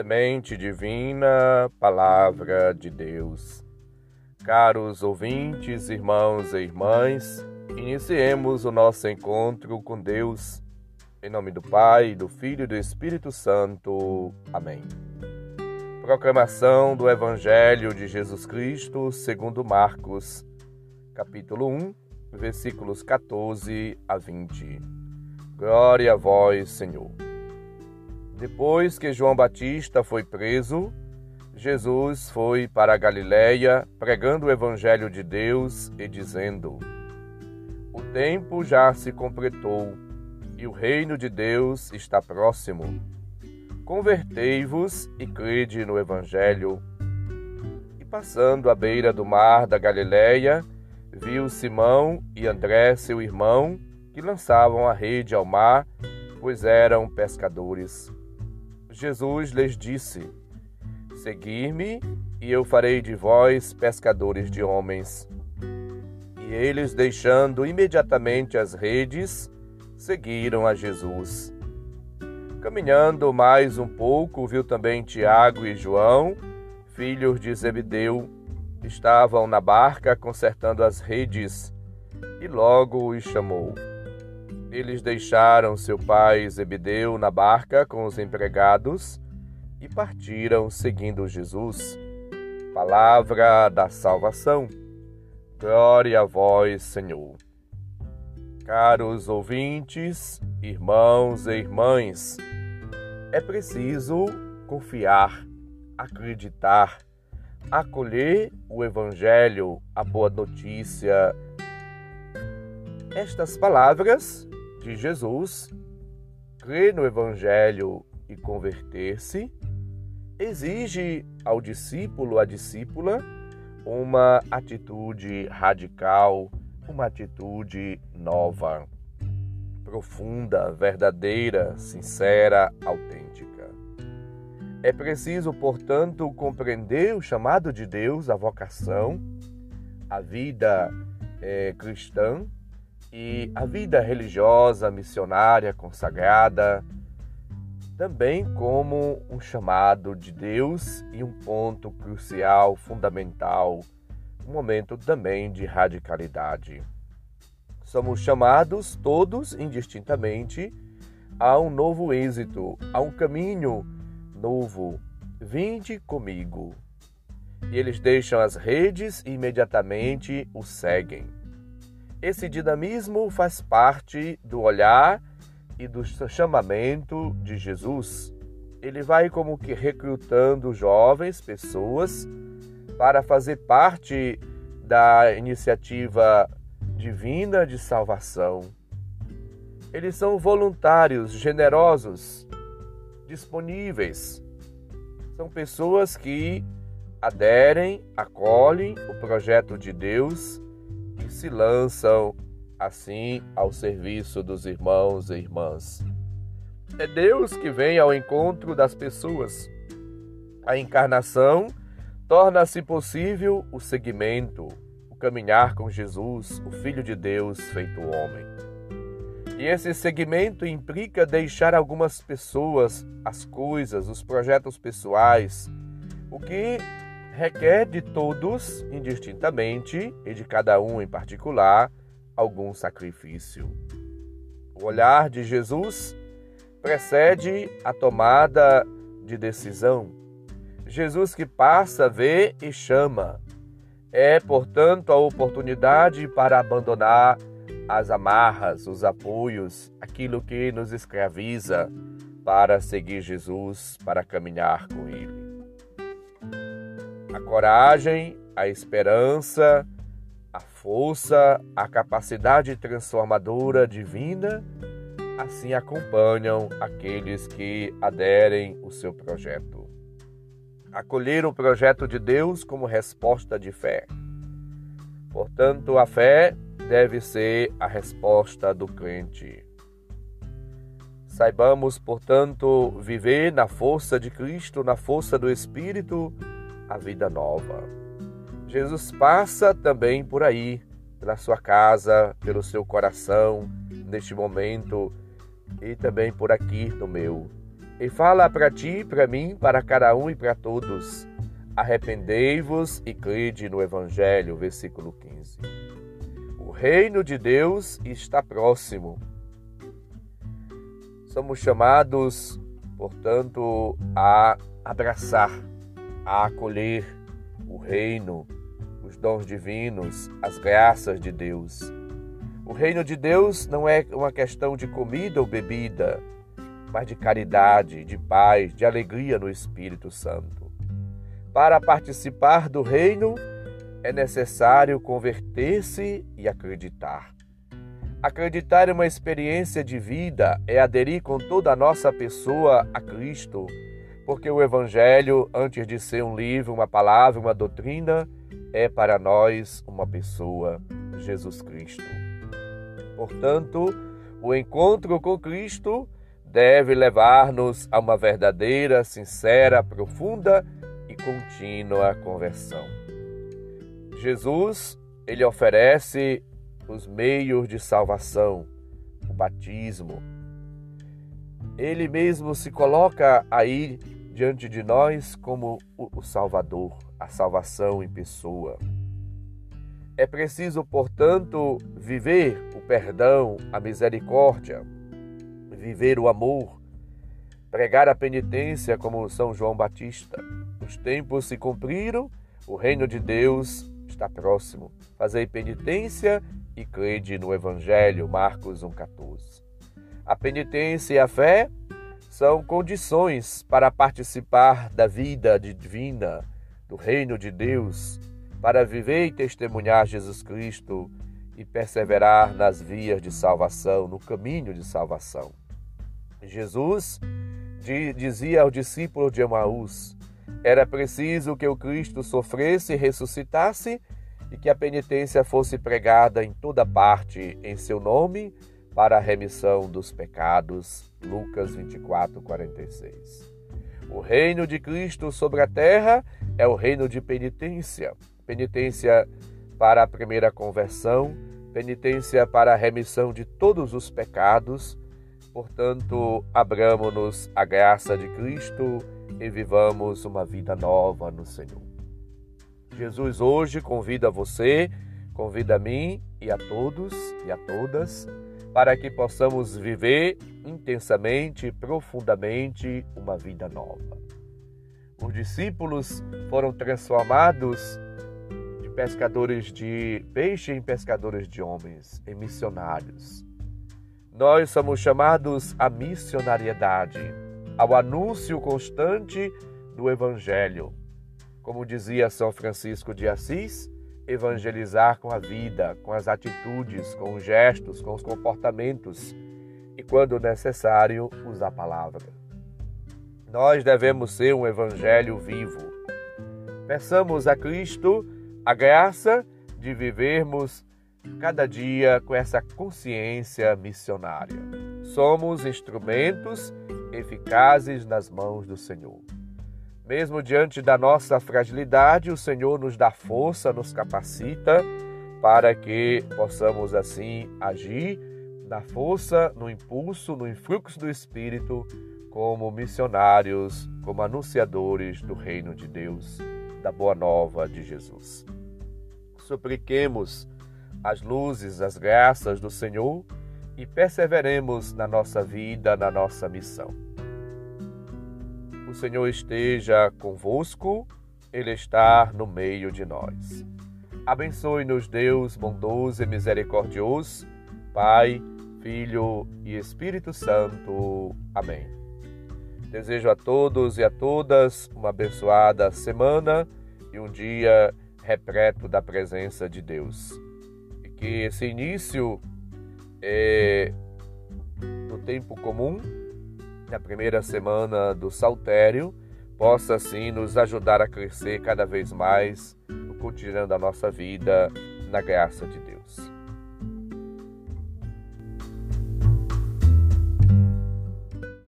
Semente Divina, Palavra de Deus. Caros ouvintes, irmãos e irmãs, iniciemos o nosso encontro com Deus. Em nome do Pai, do Filho e do Espírito Santo. Amém. Proclamação do Evangelho de Jesus Cristo segundo Marcos, capítulo 1, versículos 14 a 20. Glória a vós, Senhor. Depois que João Batista foi preso, Jesus foi para a Galiléia pregando o evangelho de Deus e dizendo: O tempo já se completou e o reino de Deus está próximo. Convertei-vos e crede no evangelho. E passando à beira do mar da Galiléia, viu Simão e André, seu irmão, que lançavam a rede ao mar, pois eram pescadores. Jesus lhes disse: Segui-me, e eu farei de vós pescadores de homens. E eles, deixando imediatamente as redes, seguiram a Jesus. Caminhando mais um pouco, viu também Tiago e João, filhos de Zebedeu, estavam na barca consertando as redes, e logo os chamou. Eles deixaram seu pai Zebedeu na barca com os empregados e partiram seguindo Jesus. Palavra da salvação. Glória a vós, Senhor. Caros ouvintes, irmãos e irmãs, é preciso confiar, acreditar, acolher o Evangelho, a boa notícia. Estas palavras de Jesus, crer no Evangelho e converter-se, exige ao discípulo, à discípula, uma atitude radical, uma atitude nova, profunda, verdadeira, sincera, autêntica. É preciso, portanto, compreender o chamado de Deus, a vocação, a vida é, cristã e a vida religiosa, missionária, consagrada, também como um chamado de Deus e um ponto crucial, fundamental, um momento também de radicalidade. Somos chamados todos indistintamente a um novo êxito, a um caminho novo. Vinde comigo. E eles deixam as redes e imediatamente o seguem. Esse dinamismo faz parte do olhar e do chamamento de Jesus. Ele vai como que recrutando jovens pessoas para fazer parte da iniciativa divina de salvação. Eles são voluntários, generosos, disponíveis. São pessoas que aderem, acolhem o projeto de Deus se lançam assim ao serviço dos irmãos e irmãs. É Deus que vem ao encontro das pessoas. A encarnação torna-se possível o seguimento, o caminhar com Jesus, o Filho de Deus feito homem. E esse seguimento implica deixar algumas pessoas, as coisas, os projetos pessoais, o que requer de todos, indistintamente, e de cada um em particular, algum sacrifício. O olhar de Jesus precede a tomada de decisão. Jesus que passa, vê e chama. É, portanto, a oportunidade para abandonar as amarras, os apoios, aquilo que nos escraviza para seguir Jesus, para caminhar com Ele a coragem, a esperança, a força, a capacidade transformadora divina, assim acompanham aqueles que aderem o seu projeto. Acolher o projeto de Deus como resposta de fé. Portanto, a fé deve ser a resposta do crente. Saibamos, portanto, viver na força de Cristo, na força do Espírito, a vida nova. Jesus passa também por aí, pela sua casa, pelo seu coração, neste momento, e também por aqui no meu. e fala para ti, para mim, para cada um e para todos. Arrependei-vos e crede no Evangelho, versículo 15. O reino de Deus está próximo. Somos chamados, portanto, a abraçar, a acolher o reino, os dons divinos, as graças de Deus. O reino de Deus não é uma questão de comida ou bebida, mas de caridade, de paz, de alegria no Espírito Santo. Para participar do reino, é necessário converter-se e acreditar. Acreditar em uma experiência de vida é aderir com toda a nossa pessoa a Cristo, porque o Evangelho, antes de ser um livro, uma palavra, uma doutrina, é para nós uma pessoa, Jesus Cristo. Portanto, o encontro com Cristo deve levar-nos a uma verdadeira, sincera, profunda e contínua conversão. Jesus, ele oferece os meios de salvação, o batismo. Ele mesmo se coloca aí diante de nós como o Salvador, a salvação em pessoa. É preciso, portanto, viver o perdão, a misericórdia, viver o amor, pregar a penitência como São João Batista. Os tempos se cumpriram, o reino de Deus está próximo. Fazei penitência e crede no Evangelho, Marcos 1,14. A penitência e a fé são condições para participar da vida divina, do reino de Deus, para viver e testemunhar Jesus Cristo e perseverar nas vias de salvação, no caminho de salvação. Jesus dizia ao discípulo de Emaús: era preciso que o Cristo sofresse e ressuscitasse e que a penitência fosse pregada em toda parte em seu nome para a remissão dos pecados. Lucas 24, 46. O reino de Cristo sobre a terra é o reino de penitência. Penitência para a primeira conversão, penitência para a remissão de todos os pecados Portanto, abramos-nos à graça de Cristo e vivamos uma vida nova no Senhor. Jesus hoje convida você, convida a mim e a todos e a todas para que possamos viver intensamente, profundamente uma vida nova. Os discípulos foram transformados de pescadores de peixe em pescadores de homens, em missionários. Nós somos chamados à missionariedade, ao anúncio constante do Evangelho. Como dizia São Francisco de Assis, evangelizar com a vida, com as atitudes, com os gestos, com os comportamentos e, quando necessário, usar a palavra. Nós devemos ser um evangelho vivo. Peçamos a Cristo a graça de vivermos cada dia com essa consciência missionária. Somos instrumentos eficazes nas mãos do Senhor. Mesmo diante da nossa fragilidade, o Senhor nos dá força, nos capacita para que possamos assim agir na força, no impulso, no influxo do Espírito, como missionários, como anunciadores do reino de Deus, da boa nova de Jesus. Supliquemos as luzes, as graças do Senhor e perseveremos na nossa vida, na nossa missão. O Senhor esteja convosco, Ele está no meio de nós. Abençoe-nos, Deus bondoso e misericordioso, Pai, Filho e Espírito Santo. Amém. Desejo a todos e a todas uma abençoada semana e um dia repleto da presença de Deus que esse início é, do tempo comum, na primeira semana do Saltério, possa assim nos ajudar a crescer cada vez mais no cotidiano da nossa vida, na graça de Deus.